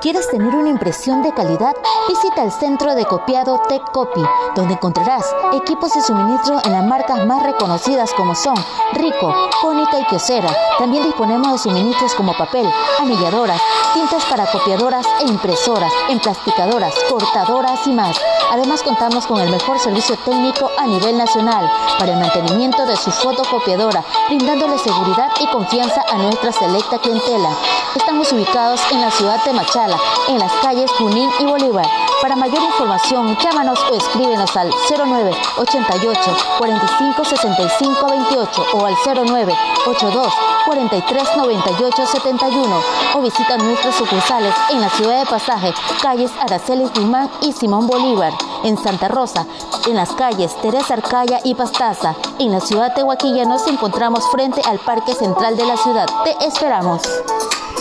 ¿Quieres tener una impresión de calidad? Visita el centro de copiado Tech Copy, donde encontrarás equipos de suministro en las marcas más reconocidas como son Rico, Cónica y Kiosera. También disponemos de suministros como papel, anilladoras, tintas para copiadoras e impresoras, emplasticadoras, cortadoras y más. Además contamos con el mejor servicio técnico a nivel nacional para el mantenimiento de su fotocopiadora, brindándole seguridad y confianza a nuestra selecta clientela. Estamos ubicados en la ciudad de Machala, en las calles Junín y Bolívar. Para mayor información, llámanos o escríbenos al 09 88 45 65 28 o al 09 82 43 98 71 o visita nuestras sucursales en la ciudad de Pasaje, calles Araceli Guzmán y Simón Bolívar, en Santa Rosa, en las calles Teresa Arcaya y Pastaza. En la ciudad de Huaquilla nos encontramos frente al Parque Central de la ciudad. Te esperamos.